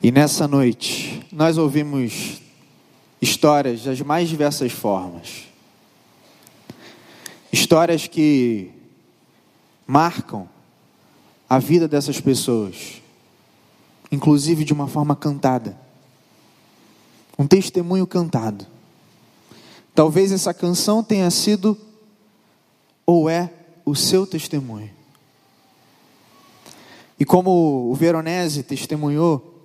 E nessa noite, nós ouvimos histórias das mais diversas formas. Histórias que marcam a vida dessas pessoas, inclusive de uma forma cantada. Um testemunho cantado. Talvez essa canção tenha sido ou é o seu testemunho. E como o Veronese testemunhou,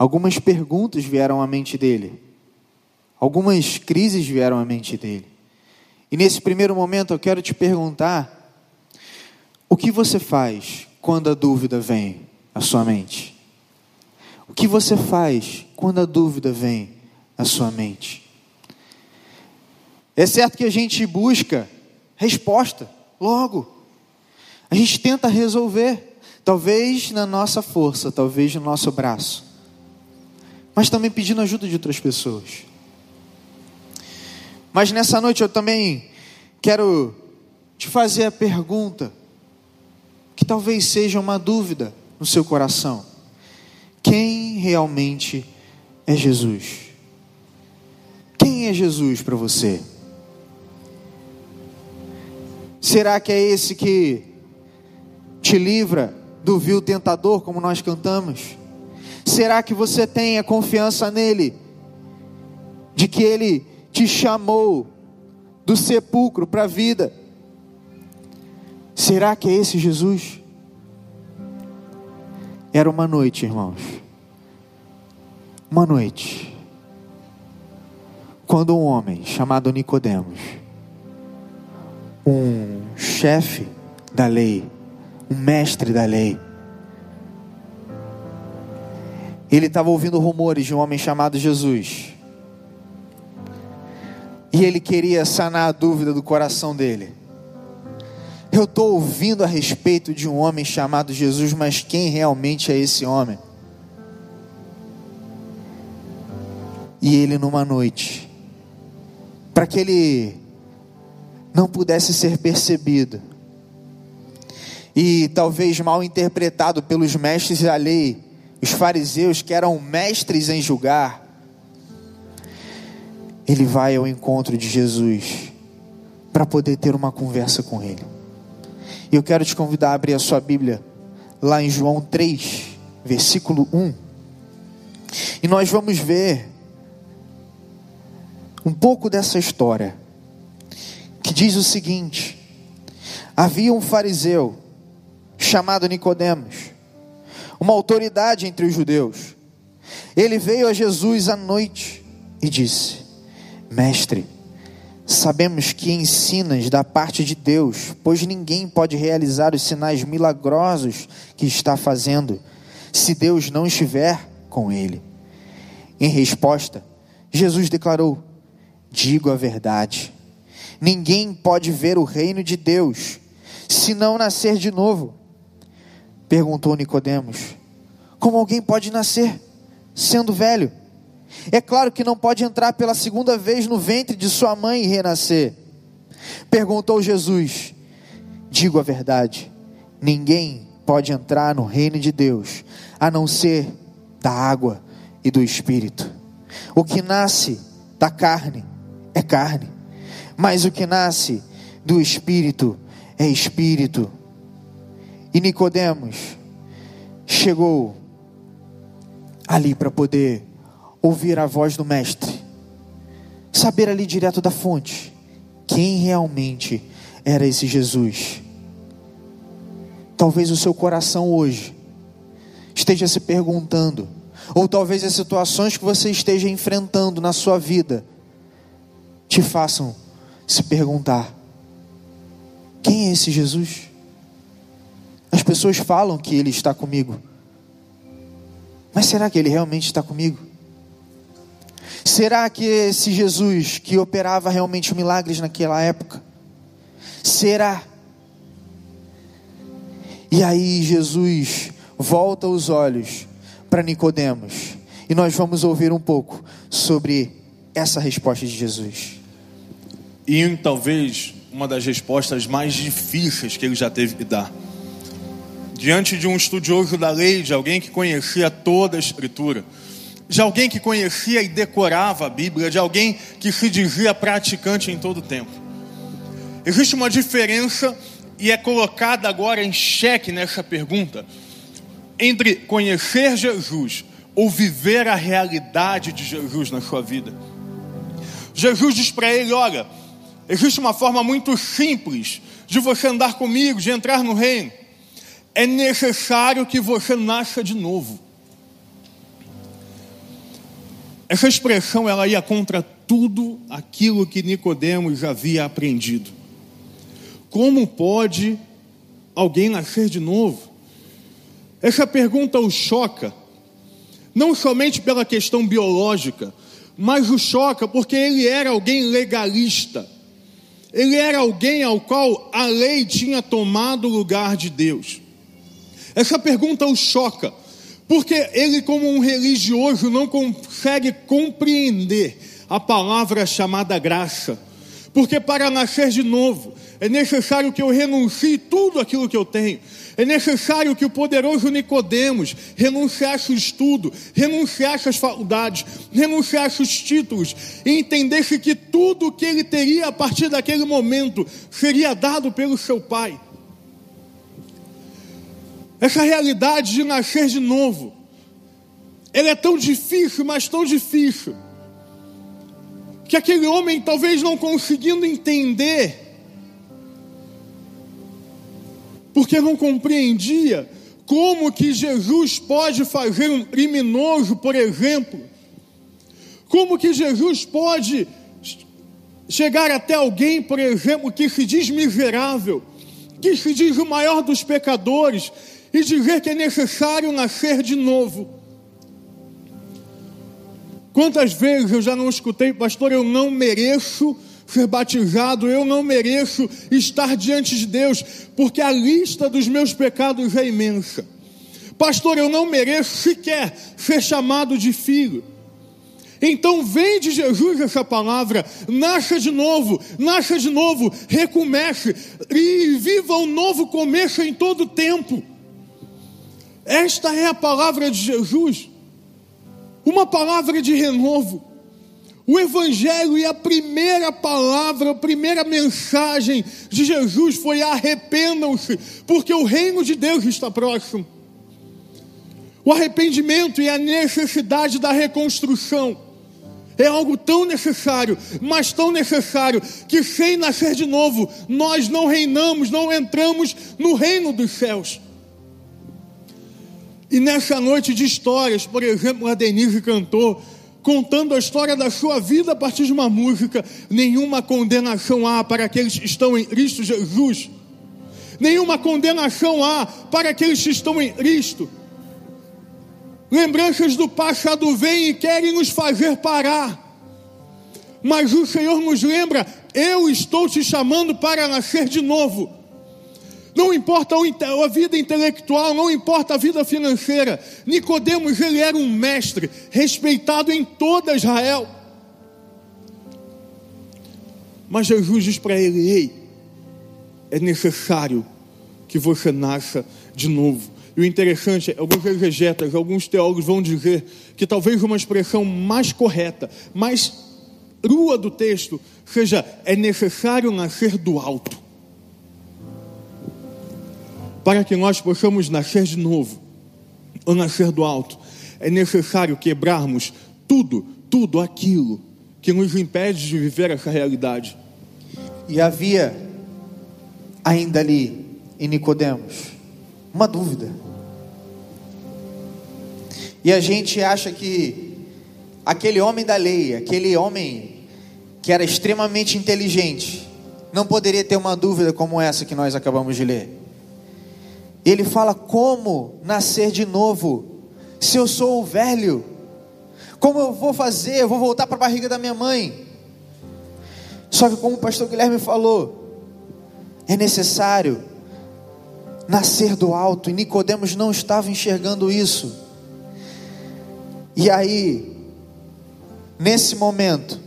Algumas perguntas vieram à mente dele. Algumas crises vieram à mente dele. E nesse primeiro momento eu quero te perguntar: o que você faz quando a dúvida vem à sua mente? O que você faz quando a dúvida vem à sua mente? É certo que a gente busca resposta logo. A gente tenta resolver, talvez na nossa força, talvez no nosso braço mas também pedindo ajuda de outras pessoas. Mas nessa noite eu também quero te fazer a pergunta, que talvez seja uma dúvida no seu coração: quem realmente é Jesus? Quem é Jesus para você? Será que é esse que te livra do vil tentador, como nós cantamos? Será que você tem a confiança nele? De que ele te chamou do sepulcro para a vida? Será que é esse Jesus? Era uma noite, irmãos. Uma noite. Quando um homem chamado Nicodemos, um chefe da lei, um mestre da lei, ele estava ouvindo rumores de um homem chamado Jesus. E ele queria sanar a dúvida do coração dele. Eu estou ouvindo a respeito de um homem chamado Jesus, mas quem realmente é esse homem? E ele, numa noite, para que ele não pudesse ser percebido, e talvez mal interpretado pelos mestres da lei, os fariseus que eram mestres em julgar, ele vai ao encontro de Jesus para poder ter uma conversa com ele. E eu quero te convidar a abrir a sua Bíblia lá em João 3, versículo 1. E nós vamos ver um pouco dessa história, que diz o seguinte: Havia um fariseu chamado Nicodemos, uma autoridade entre os judeus. Ele veio a Jesus à noite e disse: Mestre, sabemos que ensinas da parte de Deus, pois ninguém pode realizar os sinais milagrosos que está fazendo, se Deus não estiver com ele. Em resposta, Jesus declarou: Digo a verdade. Ninguém pode ver o reino de Deus se não nascer de novo. Perguntou Nicodemos: Como alguém pode nascer sendo velho? É claro que não pode entrar pela segunda vez no ventre de sua mãe e renascer. Perguntou Jesus: Digo a verdade, ninguém pode entrar no reino de Deus a não ser da água e do espírito. O que nasce da carne é carne, mas o que nasce do espírito é espírito. E Nicodemos chegou ali para poder ouvir a voz do mestre, saber ali direto da fonte quem realmente era esse Jesus. Talvez o seu coração hoje esteja se perguntando, ou talvez as situações que você esteja enfrentando na sua vida te façam se perguntar: quem é esse Jesus? As pessoas falam que Ele está comigo, mas será que Ele realmente está comigo? Será que esse Jesus que operava realmente milagres naquela época? Será? E aí Jesus volta os olhos para Nicodemos e nós vamos ouvir um pouco sobre essa resposta de Jesus. E talvez uma das respostas mais difíceis que ele já teve que dar diante de um estudioso da lei, de alguém que conhecia toda a Escritura, de alguém que conhecia e decorava a Bíblia, de alguém que se dizia praticante em todo o tempo. Existe uma diferença e é colocada agora em xeque nessa pergunta entre conhecer Jesus ou viver a realidade de Jesus na sua vida. Jesus diz para ele: Olha, existe uma forma muito simples de você andar comigo, de entrar no reino. É necessário que você nasça de novo. Essa expressão ela ia contra tudo aquilo que Nicodemos havia aprendido. Como pode alguém nascer de novo? Essa pergunta o choca, não somente pela questão biológica, mas o choca porque ele era alguém legalista. Ele era alguém ao qual a lei tinha tomado o lugar de Deus. Essa pergunta o choca, porque ele, como um religioso, não consegue compreender a palavra chamada graça. Porque para nascer de novo, é necessário que eu renuncie tudo aquilo que eu tenho. É necessário que o poderoso Nicodemos renunciasse o estudo, renunciasse as faculdades, renunciasse os títulos e entendesse que tudo o que ele teria a partir daquele momento seria dado pelo seu pai. Essa realidade de nascer de novo, ela é tão difícil, mas tão difícil, que aquele homem, talvez não conseguindo entender, porque não compreendia como que Jesus pode fazer um criminoso, por exemplo, como que Jesus pode chegar até alguém, por exemplo, que se diz miserável, que se diz o maior dos pecadores, e dizer que é necessário nascer de novo. Quantas vezes eu já não escutei, pastor, eu não mereço ser batizado, eu não mereço estar diante de Deus, porque a lista dos meus pecados é imensa. Pastor, eu não mereço sequer ser chamado de filho. Então vem de Jesus essa palavra, nasça de novo, nasça de novo, recomece e viva um novo começo em todo tempo. Esta é a palavra de Jesus, uma palavra de renovo. O Evangelho e a primeira palavra, a primeira mensagem de Jesus foi: arrependam-se, porque o reino de Deus está próximo. O arrependimento e a necessidade da reconstrução é algo tão necessário, mas tão necessário, que sem nascer de novo, nós não reinamos, não entramos no reino dos céus. E nessa noite de histórias, por exemplo, a Denise cantou, contando a história da sua vida a partir de uma música, nenhuma condenação há para aqueles que estão em Cristo Jesus. Nenhuma condenação há para aqueles que estão em Cristo. Lembranças do passado vêm e querem nos fazer parar. Mas o Senhor nos lembra: eu estou te chamando para nascer de novo. Não importa a vida intelectual, não importa a vida financeira. Nicodemos, ele era um mestre, respeitado em toda Israel. Mas Jesus diz para ele: Ei, é necessário que você nasça de novo. E o interessante é, alguns exegetas, alguns teólogos vão dizer que talvez uma expressão mais correta, mais crua do texto, seja: é necessário nascer do alto para que nós possamos nascer de novo, ou nascer do alto, é necessário quebrarmos tudo, tudo aquilo que nos impede de viver essa realidade. E havia ainda ali em Nicodemos uma dúvida. E a gente acha que aquele homem da lei, aquele homem que era extremamente inteligente, não poderia ter uma dúvida como essa que nós acabamos de ler. Ele fala: como nascer de novo, se eu sou velho? Como eu vou fazer? Eu vou voltar para a barriga da minha mãe. Só que, como o pastor Guilherme falou, é necessário nascer do alto, e Nicodemos não estava enxergando isso. E aí, nesse momento,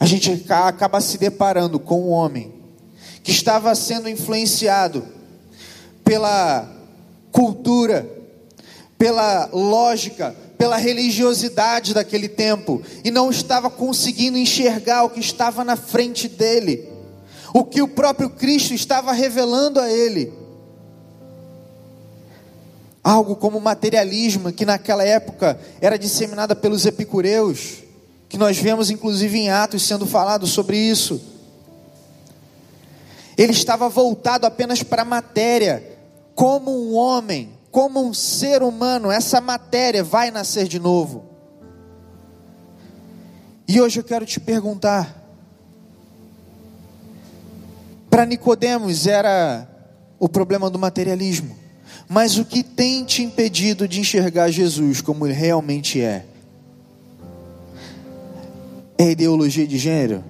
a gente acaba se deparando com um homem que estava sendo influenciado pela cultura, pela lógica, pela religiosidade daquele tempo e não estava conseguindo enxergar o que estava na frente dele, o que o próprio Cristo estava revelando a ele. Algo como materialismo, que naquela época era disseminada pelos epicureus, que nós vemos inclusive em Atos sendo falado sobre isso. Ele estava voltado apenas para a matéria, como um homem, como um ser humano, essa matéria vai nascer de novo. E hoje eu quero te perguntar: para Nicodemos era o problema do materialismo, mas o que tem te impedido de enxergar Jesus como ele realmente é? É ideologia de gênero?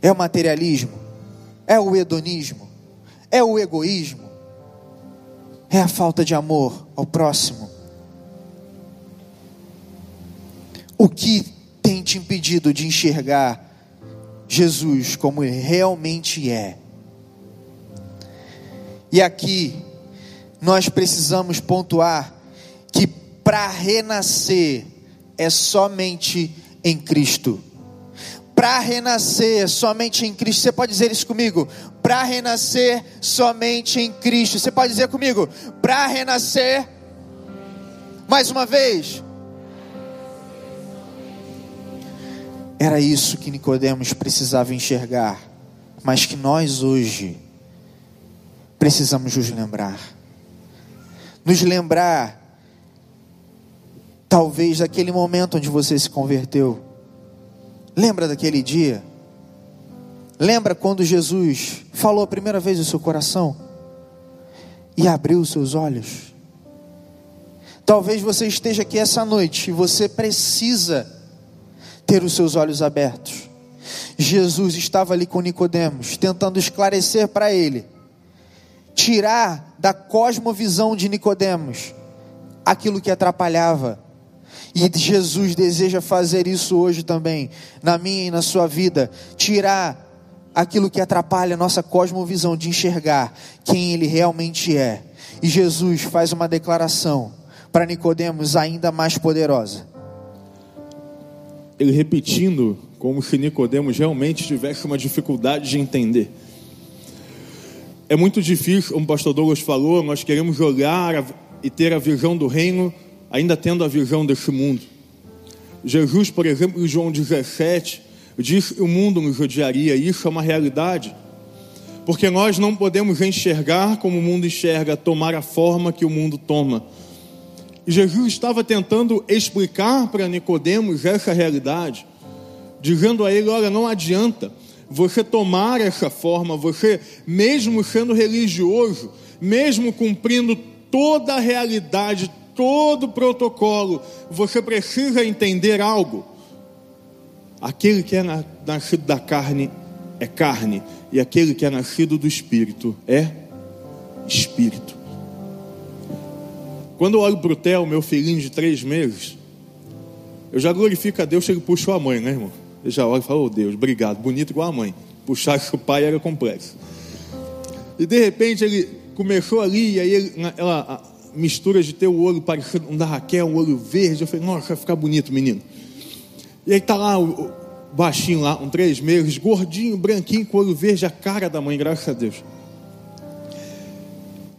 É o materialismo? É o hedonismo? É o egoísmo? é a falta de amor ao próximo. O que tem te impedido de enxergar Jesus como ele realmente é? E aqui nós precisamos pontuar que para renascer é somente em Cristo para renascer somente em Cristo. Você pode dizer isso comigo? Para renascer somente em Cristo. Você pode dizer comigo? Para renascer. Mais uma vez. Era isso que Nicodemos precisava enxergar, mas que nós hoje precisamos nos lembrar. Nos lembrar talvez daquele momento onde você se converteu Lembra daquele dia? Lembra quando Jesus falou a primeira vez no seu coração e abriu os seus olhos? Talvez você esteja aqui essa noite e você precisa ter os seus olhos abertos. Jesus estava ali com Nicodemos, tentando esclarecer para ele, tirar da cosmovisão de Nicodemos aquilo que atrapalhava e Jesus deseja fazer isso hoje também, na minha e na sua vida, tirar aquilo que atrapalha a nossa cosmovisão de enxergar quem ele realmente é. E Jesus faz uma declaração para Nicodemos ainda mais poderosa. Ele repetindo como se Nicodemos realmente tivesse uma dificuldade de entender. É muito difícil, como o pastor Douglas falou, nós queremos olhar e ter a visão do reino ainda tendo a visão desse mundo. Jesus, por exemplo, em João 17, diz que o mundo nos odiaria, isso é uma realidade, porque nós não podemos enxergar como o mundo enxerga, tomar a forma que o mundo toma. E Jesus estava tentando explicar para Nicodemos essa realidade, dizendo a ele: olha, não adianta você tomar essa forma, você, mesmo sendo religioso, mesmo cumprindo toda a realidade, todo protocolo, você precisa entender algo. Aquele que é nascido da carne é carne, e aquele que é nascido do espírito é espírito. Quando eu olho para o Theo, meu filhinho de três meses, eu já glorifico a Deus se ele puxou a mãe, né, irmão? Eu já olho e falo, oh Deus, obrigado, bonito igual a mãe. Puxar o pai era complexo. E de repente ele começou ali, e aí ele, ela, mistura de ter o olho parecido um da Raquel, um olho verde. Eu falei, nossa, vai ficar bonito, menino. E aí tá lá o, baixinho lá, um três meses, gordinho, branquinho, com olho verde, a cara da mãe, graças a Deus.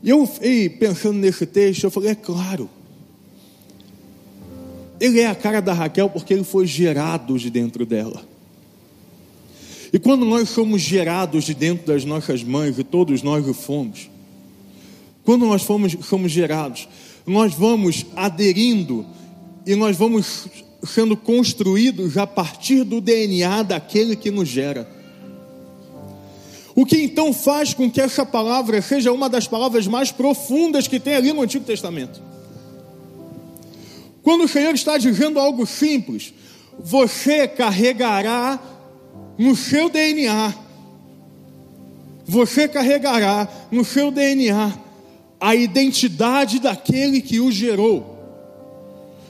E eu fiquei pensando nesse texto, eu falei, é claro. Ele é a cara da Raquel porque ele foi gerado de dentro dela. E quando nós somos gerados de dentro das nossas mães, e todos nós o fomos, quando nós fomos, somos gerados, nós vamos aderindo e nós vamos sendo construídos a partir do DNA daquele que nos gera. O que então faz com que essa palavra seja uma das palavras mais profundas que tem ali no Antigo Testamento. Quando o Senhor está dizendo algo simples, você carregará no seu DNA, você carregará no seu DNA a identidade daquele que o gerou.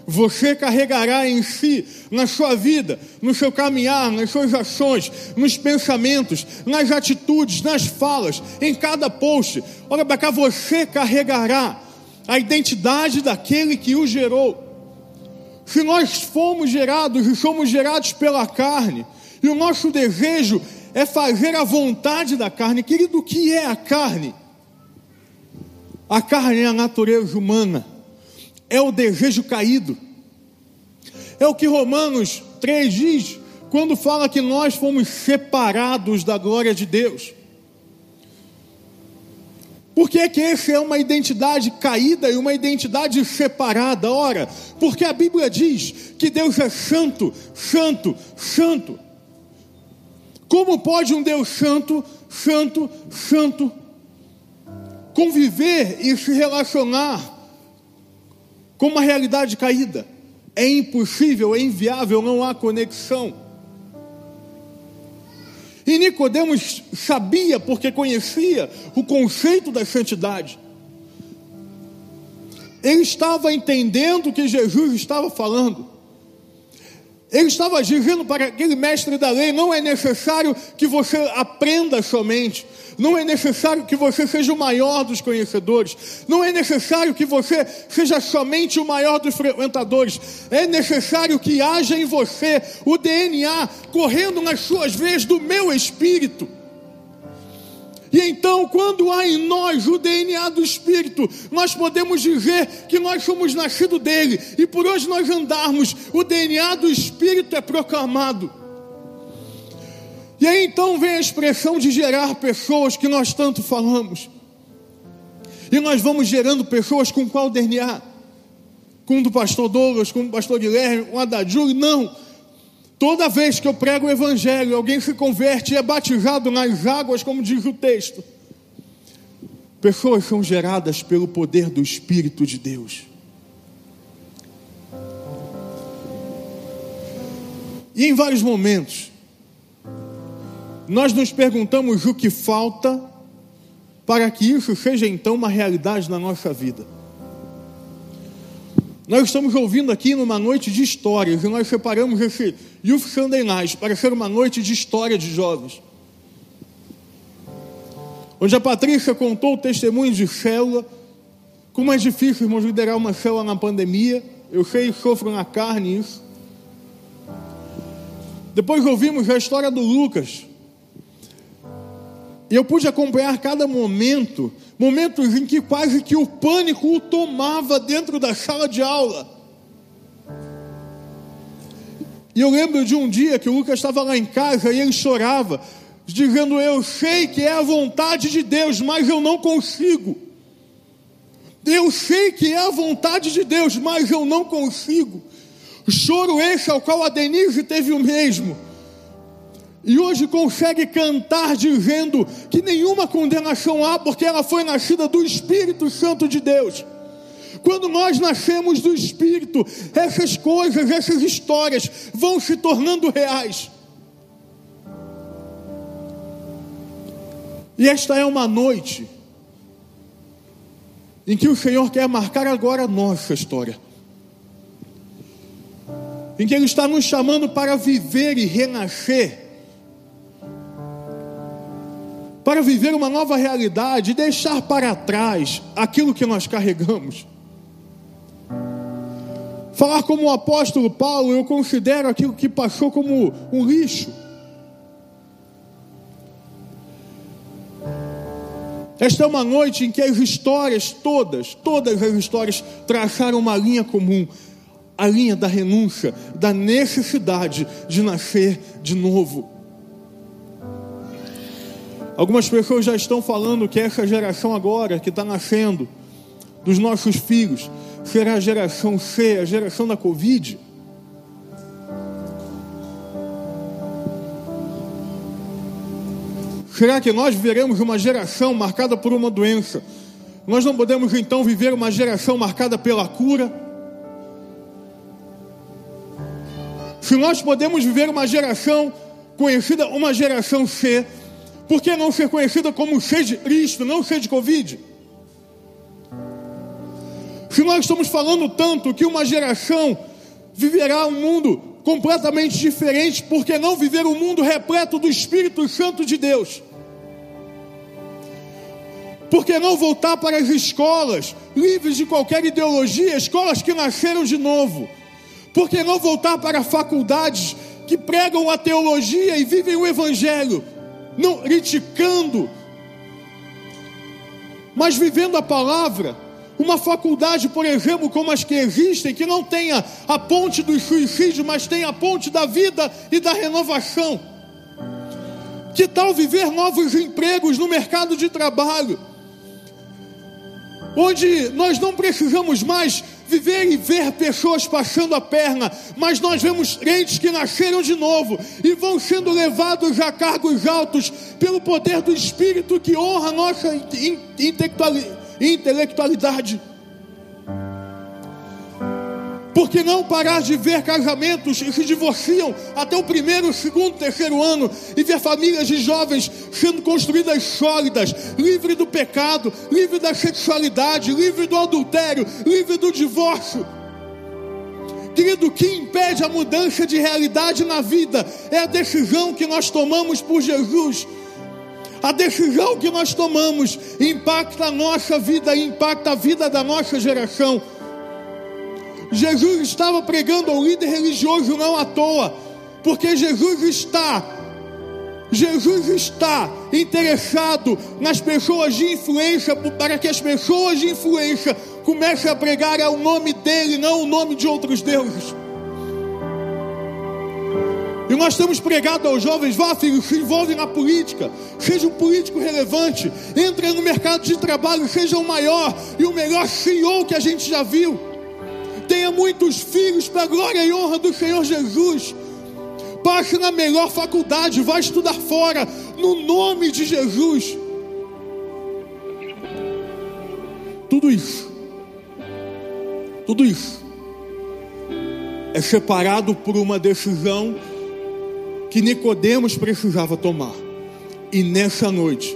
você carregará em si, na sua vida, no seu caminhar, nas suas ações, nos pensamentos, nas atitudes, nas falas, em cada post. Olha para cá, você carregará a identidade daquele que o gerou. Se nós fomos gerados e somos gerados pela carne, e o nosso desejo é fazer a vontade da carne, querido, o que é a carne? A carne é a natureza humana é o desejo caído. É o que Romanos 3 diz quando fala que nós fomos separados da glória de Deus. Por que, que essa é uma identidade caída e uma identidade separada? Ora, porque a Bíblia diz que Deus é santo, santo, santo. Como pode um Deus santo, santo, santo conviver e se relacionar com uma realidade caída. É impossível, é inviável, não há conexão. E Nicodemos sabia, porque conhecia o conceito da santidade. Ele estava entendendo o que Jesus estava falando. Ele estava dizendo para aquele mestre da lei: não é necessário que você aprenda somente, não é necessário que você seja o maior dos conhecedores, não é necessário que você seja somente o maior dos frequentadores, é necessário que haja em você o DNA correndo nas suas veias do meu espírito. E então, quando há em nós o DNA do Espírito, nós podemos dizer que nós somos nascidos dele, e por hoje nós andarmos, o DNA do Espírito é proclamado. E aí então vem a expressão de gerar pessoas que nós tanto falamos. E nós vamos gerando pessoas com qual DNA? Com o do pastor Douglas, com o pastor Guilherme, com a da Júlia? Não Toda vez que eu prego o Evangelho, alguém se converte e é batizado nas águas, como diz o texto. Pessoas são geradas pelo poder do Espírito de Deus. E em vários momentos, nós nos perguntamos o que falta para que isso seja então uma realidade na nossa vida. Nós estamos ouvindo aqui numa noite de histórias e nós separamos esse Youth Sunday Night para ser uma noite de história de jovens. Onde a Patrícia contou o testemunho de célula, como é difícil, irmãos, liderar uma célula na pandemia. Eu sei, sofro na carne isso. Depois ouvimos a história do Lucas. E eu pude acompanhar cada momento momentos em que quase que o pânico o tomava dentro da sala de aula. E eu lembro de um dia que o Lucas estava lá em casa e ele chorava, dizendo: Eu sei que é a vontade de Deus, mas eu não consigo. Eu sei que é a vontade de Deus, mas eu não consigo. Choro esse ao qual a Denise teve o mesmo e hoje consegue cantar dizendo que nenhuma condenação há, porque ela foi nascida do Espírito Santo de Deus. Quando nós nascemos do Espírito, essas coisas, essas histórias vão se tornando reais. E esta é uma noite em que o Senhor quer marcar agora a nossa história. Em que Ele está nos chamando para viver e renascer para viver uma nova realidade e deixar para trás aquilo que nós carregamos. Falar como o apóstolo Paulo, eu considero aquilo que passou como um lixo. Esta é uma noite em que as histórias todas, todas as histórias traçaram uma linha comum, a linha da renúncia, da necessidade de nascer de novo. Algumas pessoas já estão falando que essa geração agora que está nascendo, dos nossos filhos, será a geração C, a geração da Covid. Será que nós viveremos uma geração marcada por uma doença? Nós não podemos então viver uma geração marcada pela cura? Se nós podemos viver uma geração conhecida, uma geração C, por que não ser conhecida como cheia de Cristo, não cheia de Covid? Se nós estamos falando tanto que uma geração viverá um mundo completamente diferente, porque não viver um mundo repleto do Espírito Santo de Deus? Por que não voltar para as escolas, livres de qualquer ideologia, escolas que nasceram de novo? Por que não voltar para faculdades que pregam a teologia e vivem o evangelho, não criticando, mas vivendo a palavra? Uma faculdade, por exemplo, como as que existem, que não tenha a ponte do suicídio, mas tenha a ponte da vida e da renovação. Que tal viver novos empregos no mercado de trabalho? onde nós não precisamos mais viver e ver pessoas passando a perna, mas nós vemos crentes que nasceram de novo e vão sendo levados a cargos altos pelo poder do Espírito que honra a nossa intelectualidade. Por que não parar de ver casamentos que se divorciam até o primeiro, segundo, terceiro ano e ver famílias de jovens sendo construídas sólidas, livre do pecado, livre da sexualidade, livre do adultério, livre do divórcio? Querido, o que impede a mudança de realidade na vida é a decisão que nós tomamos por Jesus. A decisão que nós tomamos impacta a nossa vida e impacta a vida da nossa geração. Jesus estava pregando ao líder religioso não à toa, porque Jesus está, Jesus está interessado nas pessoas de influência, para que as pessoas de influência comecem a pregar ao nome dele, não o nome de outros deuses. E nós temos pregado aos jovens, vá filho, se envolve na política, seja um político relevante, entre no mercado de trabalho, seja o maior e o melhor CEO que a gente já viu tenha muitos filhos para a glória e honra do Senhor Jesus. Passe na melhor faculdade, vá estudar fora, no nome de Jesus. Tudo isso, tudo isso, é separado por uma decisão que Nicodemos precisava tomar. E nessa noite,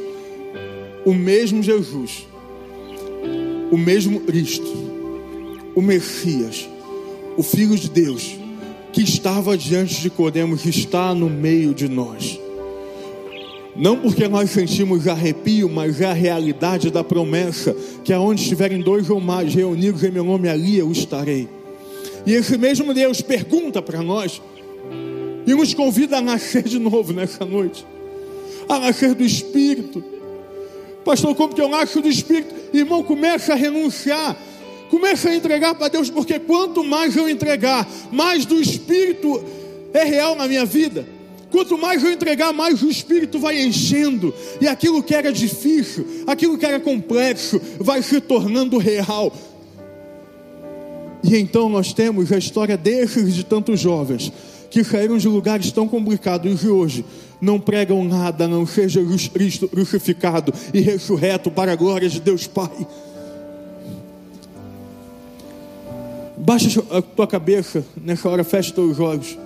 o mesmo Jesus, o mesmo Cristo, o Messias, o Filho de Deus, que estava diante de Codemos, está no meio de nós. Não porque nós sentimos arrepio, mas é a realidade da promessa: que aonde estiverem dois ou mais reunidos em meu nome, ali eu estarei. E esse mesmo Deus pergunta para nós e nos convida a nascer de novo nessa noite, a nascer do Espírito. Pastor, como que eu nasço do Espírito? Irmão, começa a renunciar Comece a entregar para Deus, porque quanto mais eu entregar, mais do Espírito é real na minha vida. Quanto mais eu entregar, mais o Espírito vai enchendo, e aquilo que era difícil, aquilo que era complexo, vai se tornando real. E então nós temos a história desses de tantos jovens que saíram de lugares tão complicados e hoje não pregam nada, não seja Cristo crucificado e ressurreto para a glória de Deus Pai. Baixa a tua cabeça nessa hora, fecha teus olhos.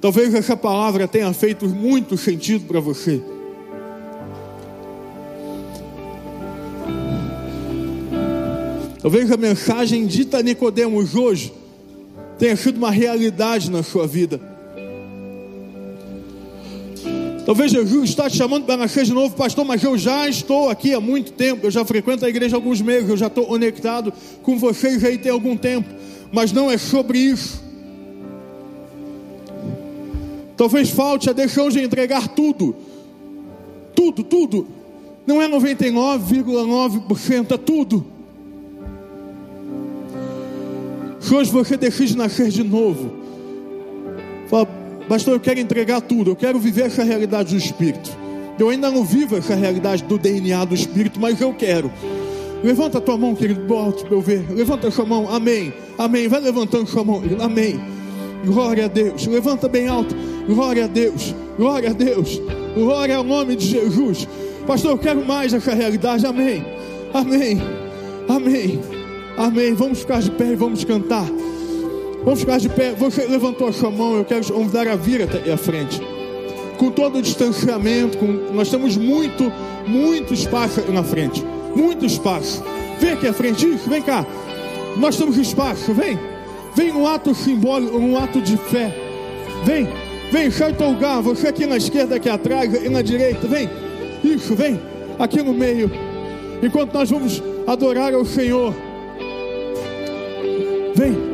Talvez essa palavra tenha feito muito sentido para você. Talvez a mensagem dita a Nicodemos hoje tenha sido uma realidade na sua vida. Talvez Jesus está te chamando para nascer de novo, pastor, mas eu já estou aqui há muito tempo, eu já frequento a igreja há alguns meses, eu já estou conectado com vocês aí tem algum tempo, mas não é sobre isso. Talvez falte a deixão de entregar tudo, tudo, tudo, não é 99,9%, é tudo. Se hoje você decide nascer de novo, fala, Pastor, eu quero entregar tudo, eu quero viver essa realidade do Espírito. Eu ainda não vivo essa realidade do DNA do Espírito, mas eu quero. Levanta a tua mão, querido, bote para eu ver. Levanta a sua mão, amém. Amém. Vai levantando sua mão, amém. Glória a Deus. Levanta bem alto. Glória a Deus. Glória a Deus. Glória ao nome de Jesus. Pastor, eu quero mais essa realidade. Amém. Amém. Amém. Amém. Vamos ficar de pé e vamos cantar. Vamos ficar de pé. Você levantou a sua mão. Eu quero convidar a vir até a frente. Com todo o distanciamento, com... nós temos muito, muito espaço na frente. Muito espaço. Vem aqui à frente, isso, vem cá. Nós temos espaço, vem. Vem um ato simbólico, um ato de fé. Vem, vem, sai teu lugar. Você aqui na esquerda, aqui atrás e na direita. Vem, isso, vem. Aqui no meio. Enquanto nós vamos adorar ao Senhor. Vem.